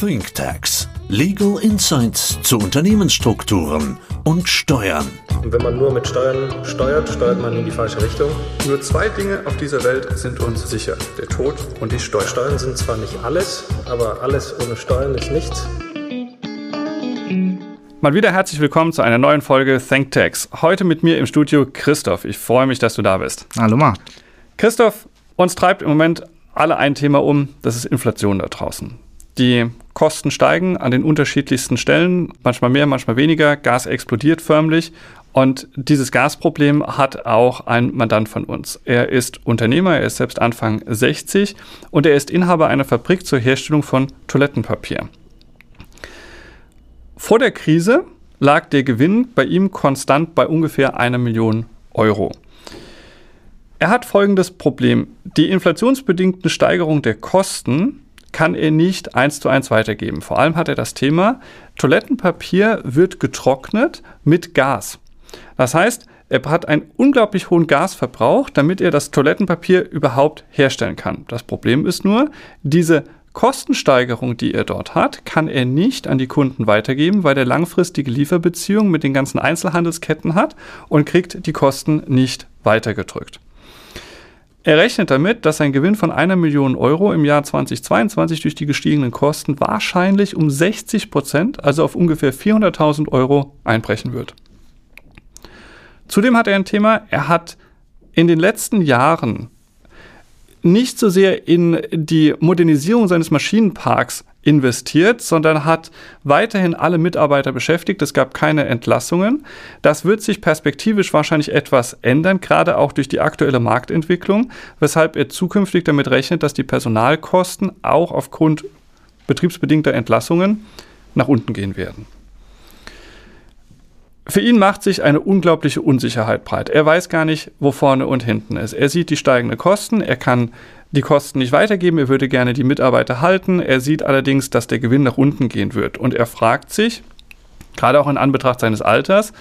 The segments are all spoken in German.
ThinkTax. Legal Insights zu Unternehmensstrukturen und Steuern. Und wenn man nur mit Steuern steuert, steuert man in die falsche Richtung. Nur zwei Dinge auf dieser Welt sind uns sicher. Der Tod und die Steuern. Steuern sind zwar nicht alles, aber alles ohne Steuern ist nichts. Mal wieder herzlich willkommen zu einer neuen Folge ThinkTax. Heute mit mir im Studio Christoph. Ich freue mich, dass du da bist. Hallo Marc. Christoph, uns treibt im Moment alle ein Thema um, das ist Inflation da draußen. Die Kosten steigen an den unterschiedlichsten Stellen, manchmal mehr, manchmal weniger. Gas explodiert förmlich. Und dieses Gasproblem hat auch ein Mandant von uns. Er ist Unternehmer, er ist selbst Anfang 60 und er ist Inhaber einer Fabrik zur Herstellung von Toilettenpapier. Vor der Krise lag der Gewinn bei ihm konstant bei ungefähr einer Million Euro. Er hat folgendes Problem. Die inflationsbedingte Steigerung der Kosten kann er nicht eins zu eins weitergeben. Vor allem hat er das Thema, Toilettenpapier wird getrocknet mit Gas. Das heißt, er hat einen unglaublich hohen Gasverbrauch, damit er das Toilettenpapier überhaupt herstellen kann. Das Problem ist nur, diese Kostensteigerung, die er dort hat, kann er nicht an die Kunden weitergeben, weil er langfristige Lieferbeziehungen mit den ganzen Einzelhandelsketten hat und kriegt die Kosten nicht weitergedrückt. Er rechnet damit, dass sein Gewinn von einer Million Euro im Jahr 2022 durch die gestiegenen Kosten wahrscheinlich um 60 Prozent, also auf ungefähr 400.000 Euro, einbrechen wird. Zudem hat er ein Thema, er hat in den letzten Jahren nicht so sehr in die Modernisierung seines Maschinenparks investiert, sondern hat weiterhin alle Mitarbeiter beschäftigt. Es gab keine Entlassungen. Das wird sich perspektivisch wahrscheinlich etwas ändern, gerade auch durch die aktuelle Marktentwicklung, weshalb er zukünftig damit rechnet, dass die Personalkosten auch aufgrund betriebsbedingter Entlassungen nach unten gehen werden. Für ihn macht sich eine unglaubliche Unsicherheit breit. Er weiß gar nicht, wo vorne und hinten ist. Er sieht die steigenden Kosten, er kann die Kosten nicht weitergeben, er würde gerne die Mitarbeiter halten, er sieht allerdings, dass der Gewinn nach unten gehen wird und er fragt sich, gerade auch in Anbetracht seines Alters,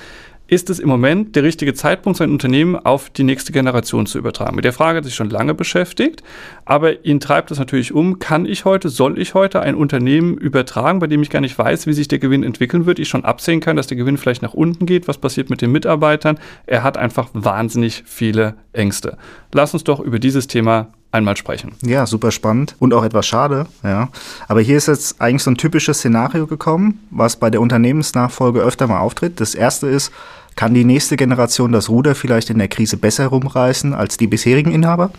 ist es im Moment der richtige Zeitpunkt, sein Unternehmen auf die nächste Generation zu übertragen? Mit der Frage hat sich schon lange beschäftigt, aber ihn treibt es natürlich um, kann ich heute, soll ich heute ein Unternehmen übertragen, bei dem ich gar nicht weiß, wie sich der Gewinn entwickeln wird, ich schon absehen kann, dass der Gewinn vielleicht nach unten geht, was passiert mit den Mitarbeitern? Er hat einfach wahnsinnig viele Ängste. Lass uns doch über dieses Thema einmal sprechen. Ja, super spannend und auch etwas schade, ja. Aber hier ist jetzt eigentlich so ein typisches Szenario gekommen, was bei der Unternehmensnachfolge öfter mal auftritt. Das erste ist, kann die nächste Generation das Ruder vielleicht in der Krise besser rumreißen als die bisherigen Inhaber?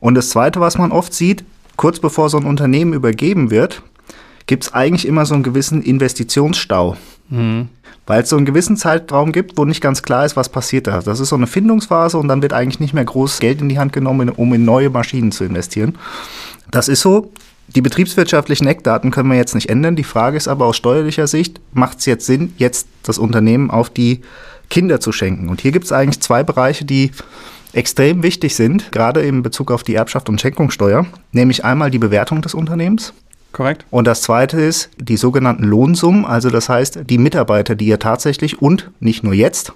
Und das Zweite, was man oft sieht, kurz bevor so ein Unternehmen übergeben wird, gibt es eigentlich immer so einen gewissen Investitionsstau. Mhm. Weil es so einen gewissen Zeitraum gibt, wo nicht ganz klar ist, was passiert da. Das ist so eine Findungsphase und dann wird eigentlich nicht mehr groß Geld in die Hand genommen, um in neue Maschinen zu investieren. Das ist so. Die betriebswirtschaftlichen Eckdaten können wir jetzt nicht ändern. Die Frage ist aber aus steuerlicher Sicht, macht es jetzt Sinn, jetzt das Unternehmen auf die Kinder zu schenken. Und hier gibt es eigentlich zwei Bereiche, die extrem wichtig sind, gerade in Bezug auf die Erbschaft und Schenkungssteuer, nämlich einmal die Bewertung des Unternehmens. Korrekt. Und das zweite ist die sogenannten Lohnsummen, also das heißt die Mitarbeiter, die ihr tatsächlich und nicht nur jetzt,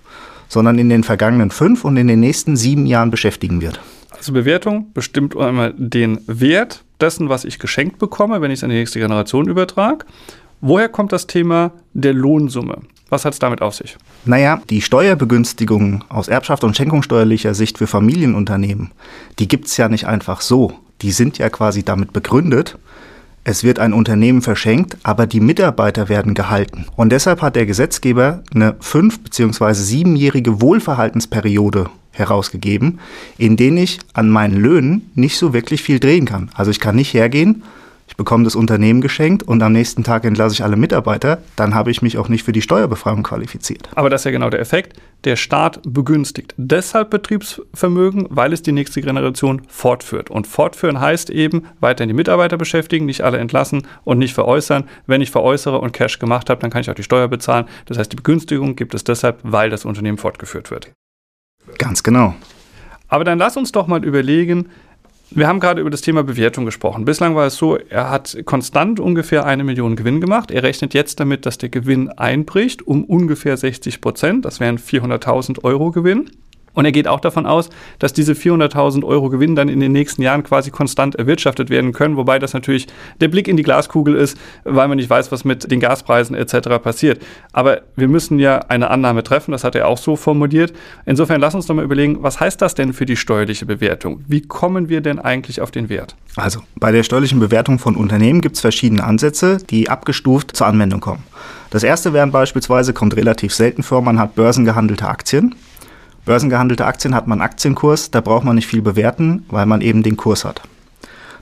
sondern in den vergangenen fünf und in den nächsten sieben Jahren beschäftigen wird. Also Bewertung bestimmt einmal den Wert dessen, was ich geschenkt bekomme, wenn ich es an die nächste Generation übertrage. Woher kommt das Thema der Lohnsumme? Was hat es damit auf sich? Naja, die Steuerbegünstigung aus Erbschaft und schenkungssteuerlicher Sicht für Familienunternehmen, die gibt es ja nicht einfach so. Die sind ja quasi damit begründet, es wird ein Unternehmen verschenkt, aber die Mitarbeiter werden gehalten. Und deshalb hat der Gesetzgeber eine fünf- bzw. siebenjährige Wohlverhaltensperiode herausgegeben, in denen ich an meinen Löhnen nicht so wirklich viel drehen kann. Also ich kann nicht hergehen ich bekomme das Unternehmen geschenkt und am nächsten Tag entlasse ich alle Mitarbeiter, dann habe ich mich auch nicht für die Steuerbefreiung qualifiziert. Aber das ist ja genau der Effekt. Der Staat begünstigt deshalb Betriebsvermögen, weil es die nächste Generation fortführt. Und fortführen heißt eben weiterhin die Mitarbeiter beschäftigen, nicht alle entlassen und nicht veräußern. Wenn ich veräußere und Cash gemacht habe, dann kann ich auch die Steuer bezahlen. Das heißt, die Begünstigung gibt es deshalb, weil das Unternehmen fortgeführt wird. Ganz genau. Aber dann lass uns doch mal überlegen, wir haben gerade über das Thema Bewertung gesprochen. Bislang war es so, er hat konstant ungefähr eine Million Gewinn gemacht. Er rechnet jetzt damit, dass der Gewinn einbricht um ungefähr 60 Prozent. Das wären 400.000 Euro Gewinn. Und er geht auch davon aus, dass diese 400.000 Euro Gewinn dann in den nächsten Jahren quasi konstant erwirtschaftet werden können, wobei das natürlich der Blick in die Glaskugel ist, weil man nicht weiß, was mit den Gaspreisen etc. passiert. Aber wir müssen ja eine Annahme treffen, das hat er auch so formuliert. Insofern lass uns doch mal überlegen, was heißt das denn für die steuerliche Bewertung? Wie kommen wir denn eigentlich auf den Wert? Also bei der steuerlichen Bewertung von Unternehmen gibt es verschiedene Ansätze, die abgestuft zur Anwendung kommen. Das erste wären beispielsweise, kommt relativ selten vor, man hat börsengehandelte Aktien. Börsengehandelte Aktien hat man Aktienkurs, da braucht man nicht viel bewerten, weil man eben den Kurs hat.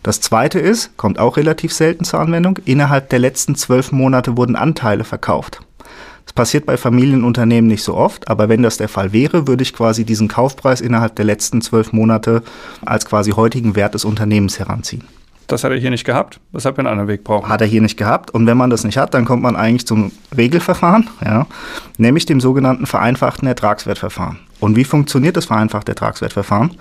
Das zweite ist, kommt auch relativ selten zur Anwendung, innerhalb der letzten zwölf Monate wurden Anteile verkauft. Das passiert bei Familienunternehmen nicht so oft, aber wenn das der Fall wäre, würde ich quasi diesen Kaufpreis innerhalb der letzten zwölf Monate als quasi heutigen Wert des Unternehmens heranziehen. Das hat er hier nicht gehabt, weshalb wir einen anderen Weg brauchen. Hat er hier nicht gehabt. Und wenn man das nicht hat, dann kommt man eigentlich zum Regelverfahren, ja, nämlich dem sogenannten vereinfachten Ertragswertverfahren. Und wie funktioniert das vereinfachte Ertragswertverfahren?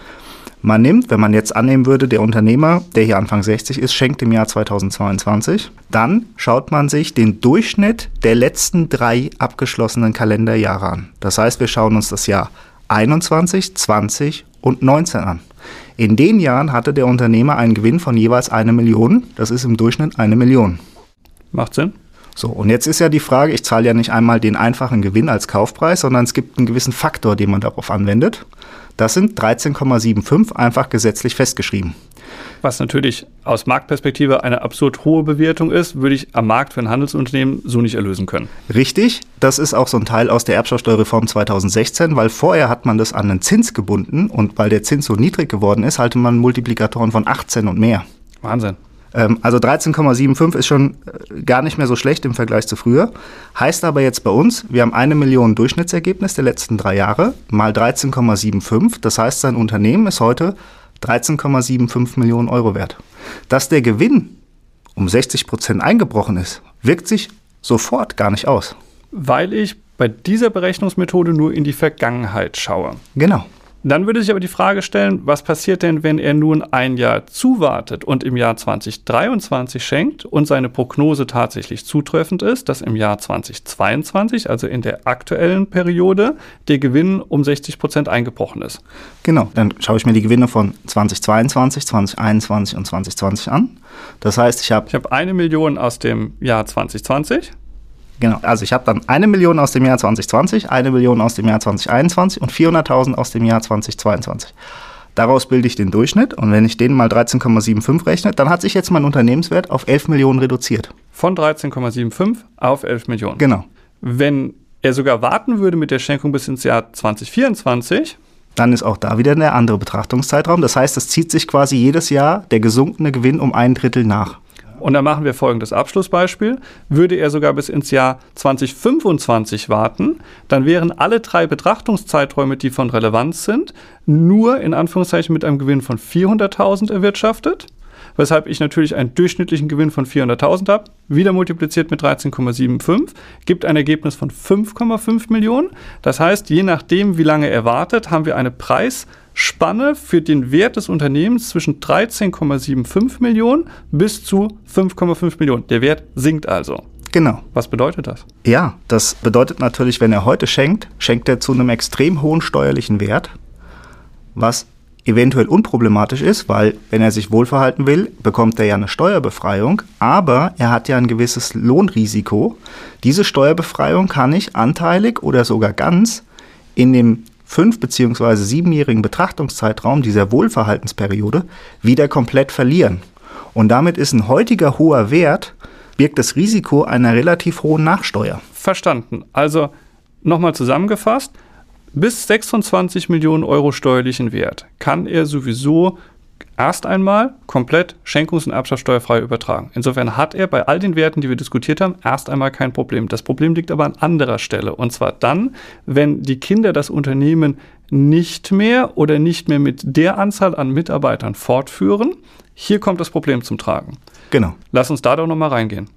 Man nimmt, wenn man jetzt annehmen würde, der Unternehmer, der hier Anfang 60 ist, schenkt im Jahr 2022, dann schaut man sich den Durchschnitt der letzten drei abgeschlossenen Kalenderjahre an. Das heißt, wir schauen uns das Jahr 21, 20 und 19 an. In den Jahren hatte der Unternehmer einen Gewinn von jeweils eine Million. Das ist im Durchschnitt eine Million. Macht Sinn. So, und jetzt ist ja die Frage, ich zahle ja nicht einmal den einfachen Gewinn als Kaufpreis, sondern es gibt einen gewissen Faktor, den man darauf anwendet. Das sind 13,75 einfach gesetzlich festgeschrieben. Was natürlich aus Marktperspektive eine absurd hohe Bewertung ist, würde ich am Markt für ein Handelsunternehmen so nicht erlösen können. Richtig, das ist auch so ein Teil aus der Erbschaftssteuerreform 2016, weil vorher hat man das an einen Zins gebunden und weil der Zins so niedrig geworden ist, hatte man Multiplikatoren von 18 und mehr. Wahnsinn. Ähm, also 13,75 ist schon äh, gar nicht mehr so schlecht im Vergleich zu früher. Heißt aber jetzt bei uns, wir haben eine Million Durchschnittsergebnis der letzten drei Jahre mal 13,75. Das heißt, sein Unternehmen ist heute 13,75 Millionen Euro wert. Dass der Gewinn um 60 Prozent eingebrochen ist, wirkt sich sofort gar nicht aus. Weil ich bei dieser Berechnungsmethode nur in die Vergangenheit schaue. Genau. Dann würde sich aber die Frage stellen, was passiert denn, wenn er nun ein Jahr zuwartet und im Jahr 2023 schenkt und seine Prognose tatsächlich zutreffend ist, dass im Jahr 2022, also in der aktuellen Periode, der Gewinn um 60 Prozent eingebrochen ist? Genau, dann schaue ich mir die Gewinne von 2022, 2021 und 2020 an. Das heißt, ich habe... Ich habe eine Million aus dem Jahr 2020. Genau, also ich habe dann eine Million aus dem Jahr 2020, eine Million aus dem Jahr 2021 und 400.000 aus dem Jahr 2022. Daraus bilde ich den Durchschnitt und wenn ich den mal 13,75 rechne, dann hat sich jetzt mein Unternehmenswert auf 11 Millionen reduziert. Von 13,75 auf 11 Millionen. Genau. Wenn er sogar warten würde mit der Schenkung bis ins Jahr 2024, dann ist auch da wieder der andere Betrachtungszeitraum. Das heißt, es zieht sich quasi jedes Jahr der gesunkene Gewinn um ein Drittel nach. Und dann machen wir folgendes Abschlussbeispiel. Würde er sogar bis ins Jahr 2025 warten, dann wären alle drei Betrachtungszeiträume, die von Relevanz sind, nur in Anführungszeichen mit einem Gewinn von 400.000 erwirtschaftet. Weshalb ich natürlich einen durchschnittlichen Gewinn von 400.000 habe, wieder multipliziert mit 13,75, gibt ein Ergebnis von 5,5 Millionen. Das heißt, je nachdem, wie lange er wartet, haben wir eine Preis- Spanne für den Wert des Unternehmens zwischen 13,75 Millionen bis zu 5,5 Millionen. Der Wert sinkt also. Genau. Was bedeutet das? Ja, das bedeutet natürlich, wenn er heute schenkt, schenkt er zu einem extrem hohen steuerlichen Wert, was eventuell unproblematisch ist, weil wenn er sich wohlverhalten will, bekommt er ja eine Steuerbefreiung, aber er hat ja ein gewisses Lohnrisiko. Diese Steuerbefreiung kann ich anteilig oder sogar ganz in dem fünf- bzw. siebenjährigen Betrachtungszeitraum dieser Wohlverhaltensperiode wieder komplett verlieren. Und damit ist ein heutiger hoher Wert, birgt das Risiko einer relativ hohen Nachsteuer. Verstanden. Also nochmal zusammengefasst, bis 26 Millionen Euro steuerlichen Wert kann er sowieso erst einmal komplett Schenkungs- und Erbschaftssteuerfrei übertragen. Insofern hat er bei all den Werten, die wir diskutiert haben, erst einmal kein Problem. Das Problem liegt aber an anderer Stelle. Und zwar dann, wenn die Kinder das Unternehmen nicht mehr oder nicht mehr mit der Anzahl an Mitarbeitern fortführen. Hier kommt das Problem zum Tragen. Genau. Lass uns da doch nochmal reingehen.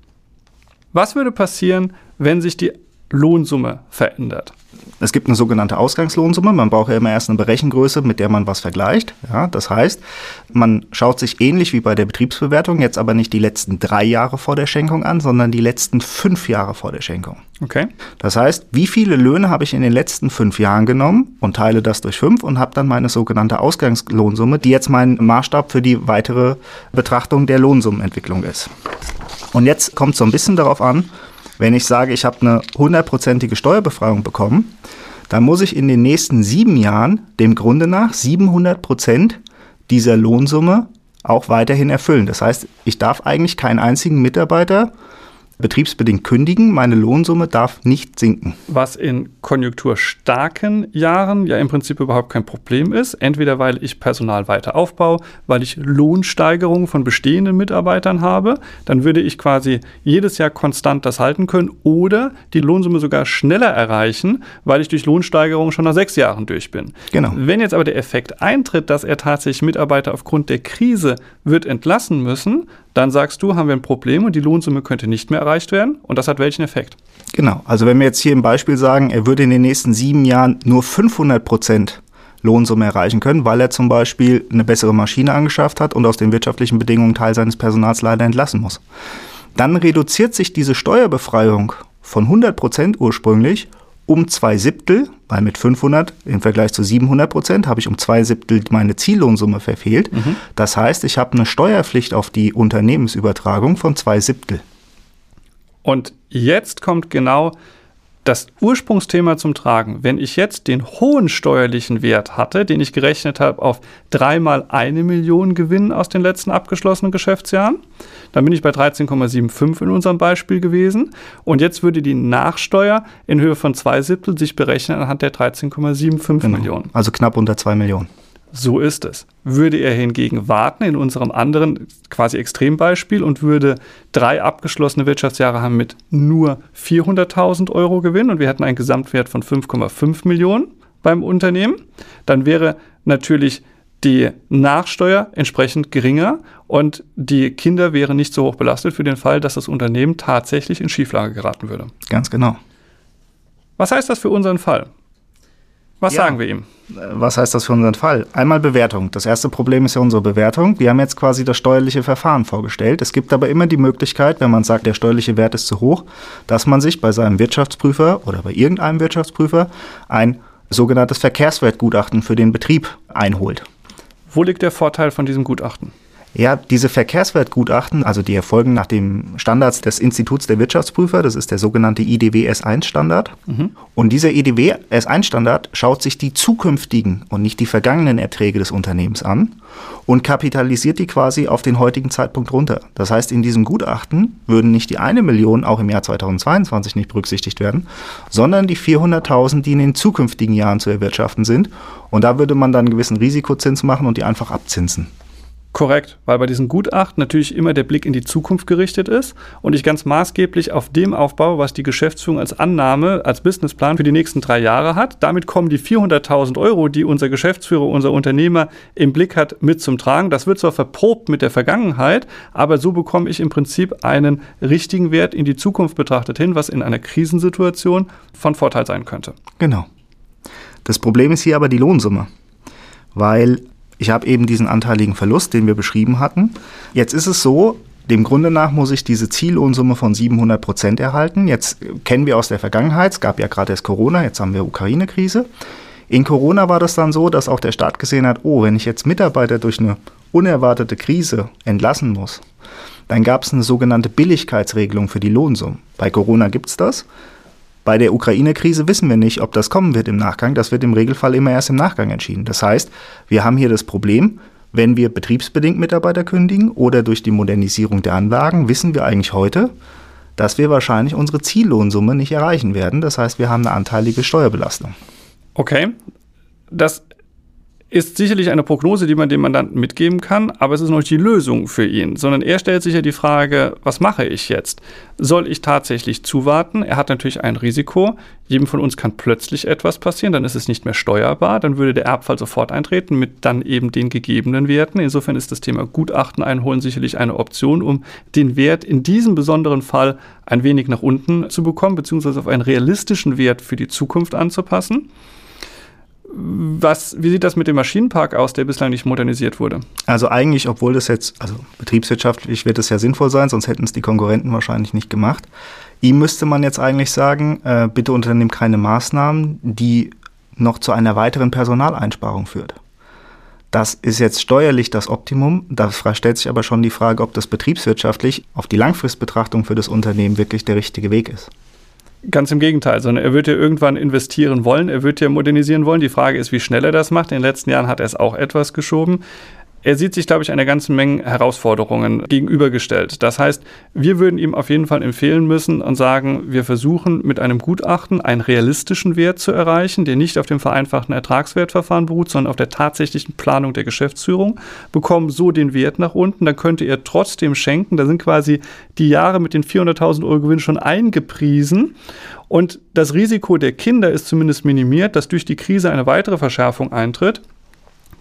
Was würde passieren, wenn sich die Lohnsumme verändert? Es gibt eine sogenannte Ausgangslohnsumme. Man braucht ja immer erst eine Berechengröße, mit der man was vergleicht. Ja, das heißt, man schaut sich ähnlich wie bei der Betriebsbewertung jetzt aber nicht die letzten drei Jahre vor der Schenkung an, sondern die letzten fünf Jahre vor der Schenkung. Okay. Das heißt, wie viele Löhne habe ich in den letzten fünf Jahren genommen und teile das durch fünf und habe dann meine sogenannte Ausgangslohnsumme, die jetzt mein Maßstab für die weitere Betrachtung der Lohnsummenentwicklung ist. Und jetzt kommt so ein bisschen darauf an, wenn ich sage, ich habe eine hundertprozentige Steuerbefreiung bekommen, dann muss ich in den nächsten sieben Jahren dem Grunde nach 700 Prozent dieser Lohnsumme auch weiterhin erfüllen. Das heißt, ich darf eigentlich keinen einzigen Mitarbeiter betriebsbedingt kündigen. Meine Lohnsumme darf nicht sinken. Was in konjunkturstarken Jahren ja im Prinzip überhaupt kein Problem ist. Entweder weil ich Personal weiter aufbaue, weil ich Lohnsteigerungen von bestehenden Mitarbeitern habe, dann würde ich quasi jedes Jahr konstant das halten können oder die Lohnsumme sogar schneller erreichen, weil ich durch Lohnsteigerungen schon nach sechs Jahren durch bin. Genau. Wenn jetzt aber der Effekt eintritt, dass er tatsächlich Mitarbeiter aufgrund der Krise wird entlassen müssen, dann sagst du, haben wir ein Problem und die Lohnsumme könnte nicht mehr erreicht werden. Und das hat welchen Effekt? Genau. Also wenn wir jetzt hier im Beispiel sagen, er würde in den nächsten sieben Jahren nur 500 Prozent Lohnsumme erreichen können, weil er zum Beispiel eine bessere Maschine angeschafft hat und aus den wirtschaftlichen Bedingungen Teil seines Personals leider entlassen muss. Dann reduziert sich diese Steuerbefreiung von 100 Prozent ursprünglich um zwei Siebtel, weil mit 500 im Vergleich zu 700 Prozent habe ich um zwei Siebtel meine Ziellohnsumme verfehlt. Mhm. Das heißt, ich habe eine Steuerpflicht auf die Unternehmensübertragung von zwei Siebtel. Und jetzt kommt genau das Ursprungsthema zum Tragen. Wenn ich jetzt den hohen steuerlichen Wert hatte, den ich gerechnet habe auf dreimal eine Million Gewinn aus den letzten abgeschlossenen Geschäftsjahren, dann bin ich bei 13,75 in unserem Beispiel gewesen. Und jetzt würde die Nachsteuer in Höhe von zwei Siebtel sich berechnen anhand der 13,75 genau. Millionen. Also knapp unter zwei Millionen. So ist es. Würde er hingegen warten in unserem anderen quasi Extrembeispiel und würde drei abgeschlossene Wirtschaftsjahre haben mit nur 400.000 Euro Gewinn und wir hätten einen Gesamtwert von 5,5 Millionen beim Unternehmen, dann wäre natürlich die Nachsteuer entsprechend geringer und die Kinder wären nicht so hoch belastet für den Fall, dass das Unternehmen tatsächlich in Schieflage geraten würde. Ganz genau. Was heißt das für unseren Fall? Was ja. sagen wir ihm? Was heißt das für unseren Fall? Einmal Bewertung. Das erste Problem ist ja unsere Bewertung. Wir haben jetzt quasi das steuerliche Verfahren vorgestellt. Es gibt aber immer die Möglichkeit, wenn man sagt, der steuerliche Wert ist zu hoch, dass man sich bei seinem Wirtschaftsprüfer oder bei irgendeinem Wirtschaftsprüfer ein sogenanntes Verkehrswertgutachten für den Betrieb einholt. Wo liegt der Vorteil von diesem Gutachten? Ja, diese Verkehrswertgutachten, also die erfolgen nach dem Standards des Instituts der Wirtschaftsprüfer, das ist der sogenannte IDW S1-Standard. Mhm. Und dieser IDW S1-Standard schaut sich die zukünftigen und nicht die vergangenen Erträge des Unternehmens an und kapitalisiert die quasi auf den heutigen Zeitpunkt runter. Das heißt, in diesem Gutachten würden nicht die eine Million auch im Jahr 2022 nicht berücksichtigt werden, sondern die 400.000, die in den zukünftigen Jahren zu erwirtschaften sind. Und da würde man dann einen gewissen Risikozins machen und die einfach abzinsen. Korrekt, weil bei diesen Gutachten natürlich immer der Blick in die Zukunft gerichtet ist und ich ganz maßgeblich auf dem aufbaue, was die Geschäftsführung als Annahme, als Businessplan für die nächsten drei Jahre hat. Damit kommen die 400.000 Euro, die unser Geschäftsführer, unser Unternehmer im Blick hat, mit zum Tragen. Das wird zwar verprobt mit der Vergangenheit, aber so bekomme ich im Prinzip einen richtigen Wert in die Zukunft betrachtet hin, was in einer Krisensituation von Vorteil sein könnte. Genau. Das Problem ist hier aber die Lohnsumme, weil ich habe eben diesen anteiligen Verlust, den wir beschrieben hatten. Jetzt ist es so, dem Grunde nach muss ich diese Ziellohnsumme von 700 Prozent erhalten. Jetzt kennen wir aus der Vergangenheit, es gab ja gerade erst Corona, jetzt haben wir Ukraine-Krise. In Corona war das dann so, dass auch der Staat gesehen hat, oh, wenn ich jetzt Mitarbeiter durch eine unerwartete Krise entlassen muss, dann gab es eine sogenannte Billigkeitsregelung für die Lohnsumme. Bei Corona gibt es das. Bei der Ukraine-Krise wissen wir nicht, ob das kommen wird im Nachgang. Das wird im Regelfall immer erst im Nachgang entschieden. Das heißt, wir haben hier das Problem, wenn wir betriebsbedingt Mitarbeiter kündigen oder durch die Modernisierung der Anlagen, wissen wir eigentlich heute, dass wir wahrscheinlich unsere Ziellohnsumme nicht erreichen werden. Das heißt, wir haben eine anteilige Steuerbelastung. Okay, das ist sicherlich eine Prognose, die man dem Mandanten mitgeben kann, aber es ist noch nicht die Lösung für ihn, sondern er stellt sich ja die Frage, was mache ich jetzt? Soll ich tatsächlich zuwarten? Er hat natürlich ein Risiko. Jedem von uns kann plötzlich etwas passieren, dann ist es nicht mehr steuerbar, dann würde der Erbfall sofort eintreten mit dann eben den gegebenen Werten. Insofern ist das Thema Gutachten einholen sicherlich eine Option, um den Wert in diesem besonderen Fall ein wenig nach unten zu bekommen, beziehungsweise auf einen realistischen Wert für die Zukunft anzupassen. Was, wie sieht das mit dem Maschinenpark aus, der bislang nicht modernisiert wurde? Also eigentlich, obwohl das jetzt, also betriebswirtschaftlich wird es ja sinnvoll sein, sonst hätten es die Konkurrenten wahrscheinlich nicht gemacht. Ihm müsste man jetzt eigentlich sagen, äh, bitte unternimm keine Maßnahmen, die noch zu einer weiteren Personaleinsparung führt. Das ist jetzt steuerlich das Optimum. Da stellt sich aber schon die Frage, ob das betriebswirtschaftlich auf die Langfristbetrachtung für das Unternehmen wirklich der richtige Weg ist. Ganz im Gegenteil, sondern er wird ja irgendwann investieren wollen, er wird ja modernisieren wollen. Die Frage ist, wie schnell er das macht. In den letzten Jahren hat er es auch etwas geschoben er sieht sich, glaube ich, einer ganzen Menge Herausforderungen gegenübergestellt. Das heißt, wir würden ihm auf jeden Fall empfehlen müssen und sagen, wir versuchen mit einem Gutachten einen realistischen Wert zu erreichen, der nicht auf dem vereinfachten Ertragswertverfahren beruht, sondern auf der tatsächlichen Planung der Geschäftsführung, bekommen so den Wert nach unten, dann könnte er trotzdem schenken. Da sind quasi die Jahre mit den 400.000 Euro Gewinn schon eingepriesen und das Risiko der Kinder ist zumindest minimiert, dass durch die Krise eine weitere Verschärfung eintritt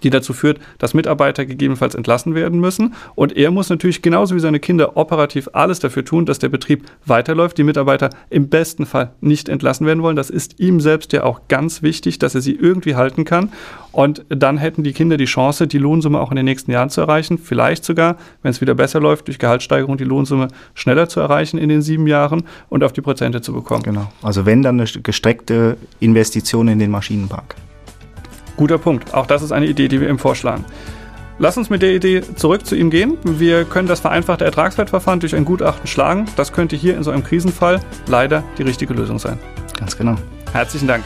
die dazu führt, dass Mitarbeiter gegebenenfalls entlassen werden müssen. Und er muss natürlich genauso wie seine Kinder operativ alles dafür tun, dass der Betrieb weiterläuft, die Mitarbeiter im besten Fall nicht entlassen werden wollen. Das ist ihm selbst ja auch ganz wichtig, dass er sie irgendwie halten kann. Und dann hätten die Kinder die Chance, die Lohnsumme auch in den nächsten Jahren zu erreichen. Vielleicht sogar, wenn es wieder besser läuft, durch Gehaltssteigerung die Lohnsumme schneller zu erreichen in den sieben Jahren und auf die Prozente zu bekommen. Genau. Also wenn dann eine gestreckte Investition in den Maschinenpark. Guter Punkt. Auch das ist eine Idee, die wir ihm vorschlagen. Lass uns mit der Idee zurück zu ihm gehen. Wir können das vereinfachte Ertragswertverfahren durch ein Gutachten schlagen. Das könnte hier in so einem Krisenfall leider die richtige Lösung sein. Ganz genau. Herzlichen Dank.